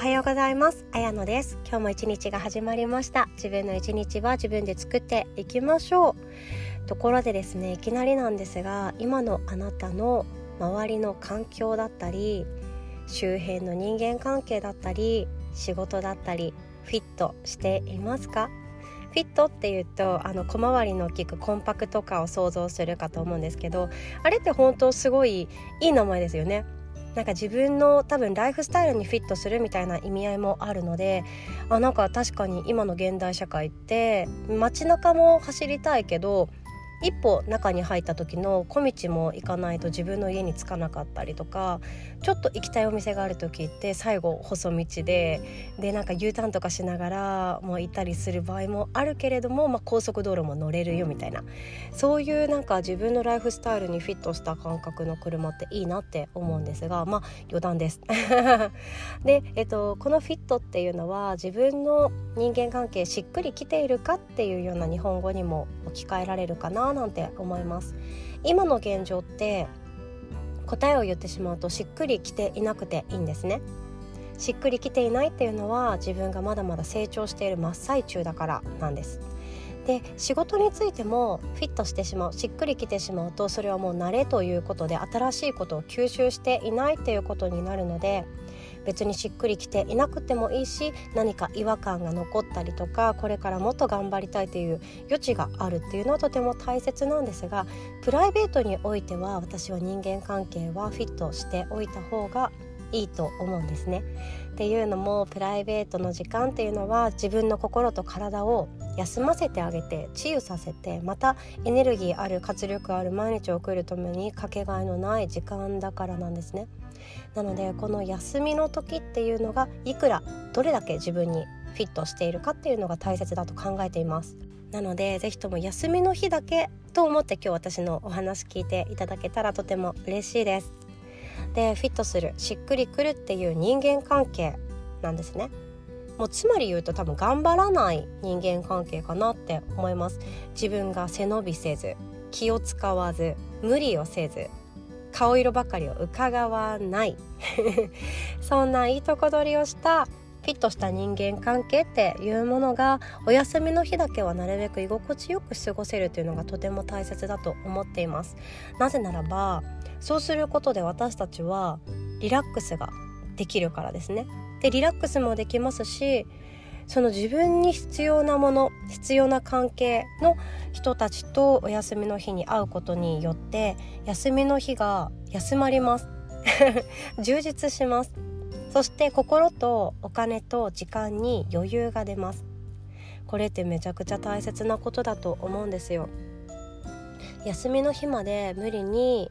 おはようございます。あやのです。今日も一日が始まりました。自分の一日は自分で作っていきましょう。ところでですねいきなりなんですが今のあなたの周りの環境だったり周辺の人間関係だったり仕事だったりフィットしていますか？フィットっていうとあの小回りの大きくコンパクト化を想像するかと思うんですけどあれって本当すごいいい名前ですよね。なんか自分の多分ライフスタイルにフィットするみたいな意味合いもあるのであなんか確かに今の現代社会って街中も走りたいけど一歩中に入った時の小道も行かないと自分の家に着かなかったりとかちょっと行きたいお店がある時って最後細道ででなんか U ターンとかしながらもう行ったりする場合もあるけれども、まあ、高速道路も乗れるよみたいなそういうなんか自分のライフスタイルにフィットした感覚の車っていいなって思うんですがまあ余談です。で、えっと、このフィットっていうのは自分の人間関係しっくりきているかっていうような日本語にも置き換えられるかななんて思います。今の現状って答えを言ってしまうとしっくりきていなくていいんですね。しっくりきていないっていうのは自分がまだまだ成長している真っ最中だからなんです。で仕事についてもフィットしてしまうしっくりきてしまうとそれはもう慣れということで新しいことを吸収していないっていうことになるので別にしっくりきていなくてもいいし何か違和感が残ったりとかこれからもっと頑張りたいという余地があるっていうのはとても大切なんですがプライベートにおいては私は人間関係はフィットしておいた方がいいと思うんですね。っていうのもプライベートの時間っていうのは自分の心と体を休ませてあげて治癒させてまたエネルギーある活力ある毎日を送るためにかけがえのない時間だからなんですね。なのでこの休みの時っていうのがいくらどれだけ自分にフィットしているかっていうのが大切だと考えていますなので是非とも休みの日だけと思って今日私のお話聞いていただけたらとても嬉しいですでフィットするしっくりくるっていう人間関係なんですね。もうつまり言うと多分頑張らない人間関係かなって思います。自分が背伸びせず気を使わず無理をせず顔色ばかりを伺わない。そんないいとこ取りをしたフィットした人間関係っていうものがお休みの日だけはなるべく居心地よく過ごせるというのがとても大切だと思っています。なぜならばそうすることで私たちはリラックスができるからですね。でリラックスもできますしその自分に必要なもの必要な関係の人たちとお休みの日に会うことによって休みの日が休まります。充実します。そして心とお金と時間に余裕が出ます。これってめちゃくちゃ大切なことだと思うんですよ。休みの日まで無理に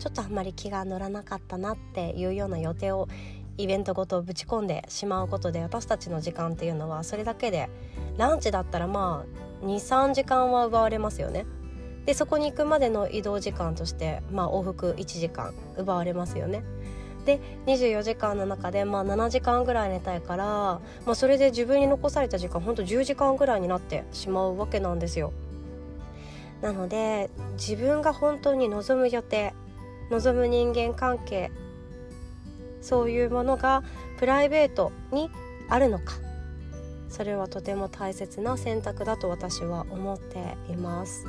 ちょっとあんまり気が乗らなかったなっていうような予定をイベントごとぶち込んでしまうことで私たちの時間っていうのはそれだけでランチだったらまあ23時間は奪われますよね。でそこに行くまでの移動時間としてまあ往復1時間奪われますよね。で24時間の中でまあ7時間ぐらい寝たいから、まあ、それで自分に残された時間ほんと10時間ぐらいになってしまうわけなんですよ。なので自分が本当に望む予定望む人間関係そういうものがプライベートにあるのか。それはとても大切な選択だと私は思っています。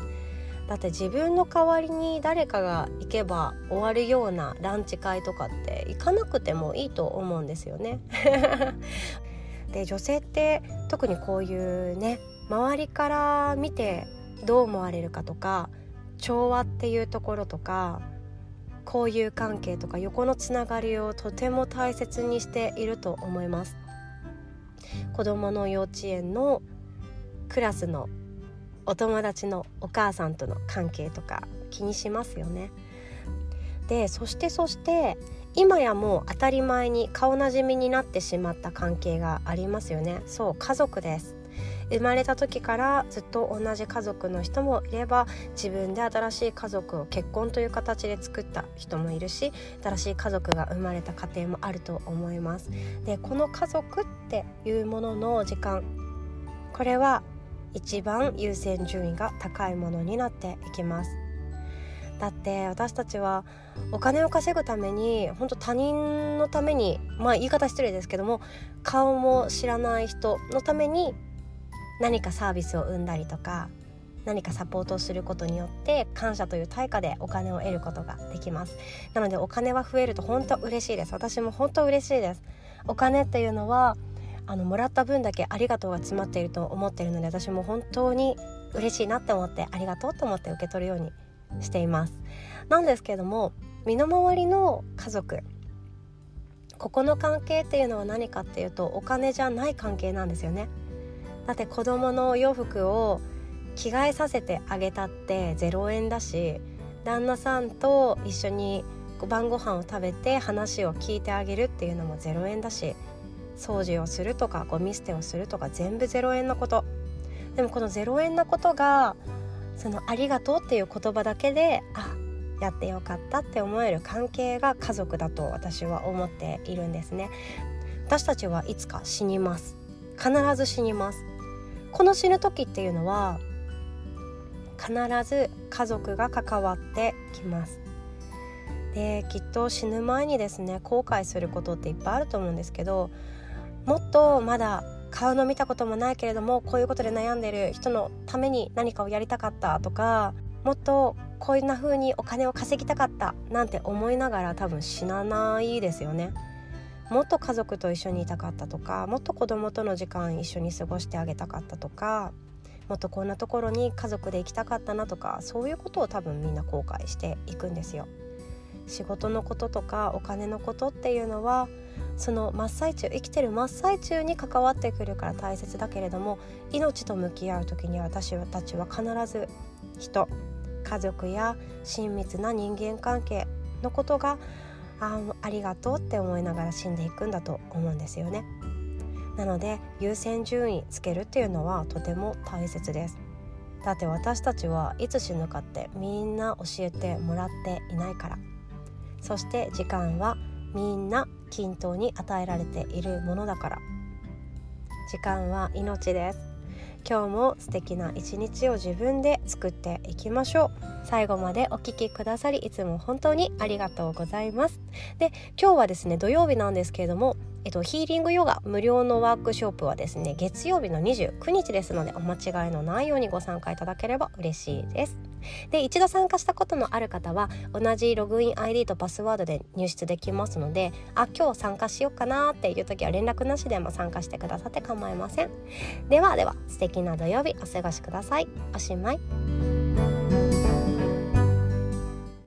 だって自分の代わりに誰かが行けば終わるようなランチ会とかって行かなくてもいいと思うんですよね。で女性って特にこういうね周りから見てどう思われるかとか調和っていうところとか交友関係とか横のつながりをとても大切にしていると思います。子どもの幼稚園のクラスのお友達のお母さんとの関係とか気にしますよね。でそしてそして今やもう当たり前に顔なじみになってしまった関係がありますよね。そう家族です。生まれた時からずっと同じ家族の人もいれば自分で新しい家族を結婚という形で作った人もいるし新しい家族が生まれた家庭もあると思います。でこの家族っていうものの時間これは一番優先順位が高いものになっていきます。だって私たちはお金を稼ぐために本当他人のためにまあ言い方失礼ですけども顔も知らない人のために何かサービスを生んだりとか何かサポートをすることによって感謝という対価でお金を得ることができます。なのでお金は増えると本当嬉しいです。私も本当嬉しいです。お金っていうのはあのもらった分だけありがとうが詰まっていると思っているので私も本当に嬉しいなって思ってありがとうと思って受け取るようにしています。なんですけども身の回りの家族ここの関係っていうのは何かっていうとお金じゃない関係なんですよね。だって子供のお洋服を着替えさせてあげたって0円だし旦那さんと一緒に晩ご飯を食べて話を聞いてあげるっていうのも0円だし掃除をするとかゴミ捨てをするとか全部0円のこと。でもこの0円のことがその「ありがとう」っていう言葉だけであやってよかったって思える関係が家族だと私は思っているんですね。私たちはいつか死にます。必ず死にますこの死ぬ時っていうのは必ず家族が関わってきますできっと死ぬ前にですね後悔することっていっぱいあると思うんですけどもっとまだ顔の見たこともないけれどもこういうことで悩んでる人のために何かをやりたかったとかもっとこんな風にお金を稼ぎたかったなんて思いながら多分死なないですよね。もっと家族と一緒にいたかったとかもっと子供との時間一緒に過ごしてあげたかったとかもっとこんなところに家族で行きたかったなとかそういうことを多分みんな後悔していくんですよ。仕事のこととかお金のことっていうのはその真っ最中生きてる真っ最中に関わってくるから大切だけれども命と向き合う時に私たちは必ず人家族や親密な人間関係のことがあありがとうって思いながら死んでいくんだと思うんですよね。なので優先順位つけるっていうのはとても大切です。だって私たちはいつ死ぬかってみんな教えてもらっていないからそして時間はみんな均等に与えられているものだから時間は命です今日も素敵な一日を自分で作っていきましょう。最後までお聴きくださりいつも本当にありがとうございます。で今日はですね土曜日なんですけれどもえっと、ヒーリングヨガ無料のワークショップはですね月曜日の29日ですのでお間違いのないようにご参加いただければ嬉しいです。で一度参加したことのある方は同じログイン ID とパスワードで入室できますのであ今日参加しようかなっていう時は連絡なしでも参加してくださって構いません。ではでは素敵な土曜日お過ごしください。おしまい。